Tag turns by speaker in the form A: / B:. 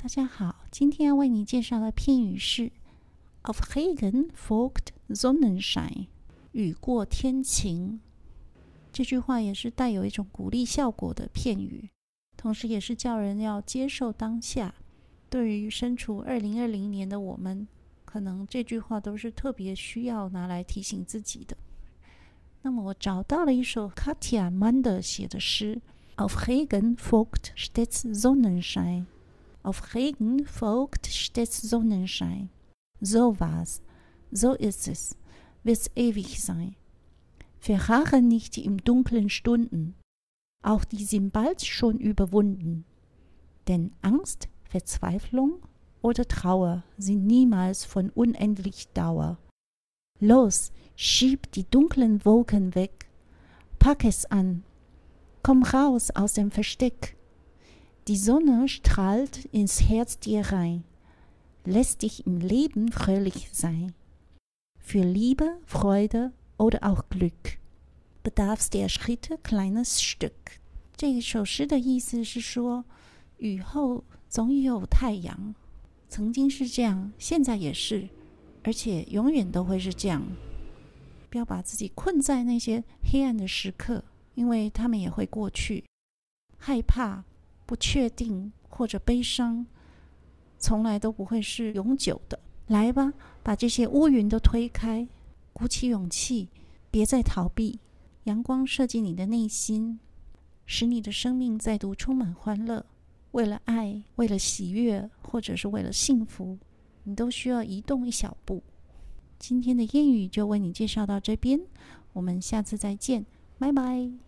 A: 大家好，今天要为你介绍的片语是 “of Regen folgt Sonnenschein”，雨过天晴。这句话也是带有一种鼓励效果的片语，同时也是叫人要接受当下。对于身处二零二零年的我们，可能这句话都是特别需要拿来提醒自己的。那么，我找到了一首 Katja Mander 写的诗：“Auf Regen folgt stets Sonnenschein。” Auf Regen folgt stets Sonnenschein. So war's, so ist es, wird's ewig sein. Verharre nicht im dunklen Stunden, auch die sind bald schon überwunden. Denn Angst, Verzweiflung oder Trauer sind niemals von unendlich Dauer. Los, schieb die dunklen Wolken weg, pack es an, komm raus aus dem Versteck, die Sonne strahlt ins Herz dir rein, lässt dich im Leben fröhlich sein. Für Liebe, Freude oder auch Glück bedarf's der Schritte kleines Stück。这首诗的意思是说，雨后总有太阳，曾经是这样，现在也是，而且永远都会是这样。不要把自己困在那些黑暗的时刻，因为他们也会过去。害怕。 不确定或者悲伤，从来都不会是永久的。来吧，把这些乌云都推开，鼓起勇气，别再逃避。阳光射进你的内心，使你的生命再度充满欢乐。为了爱，为了喜悦，或者是为了幸福，你都需要移动一小步。今天的谚语就为你介绍到这边，我们下次再见，拜拜。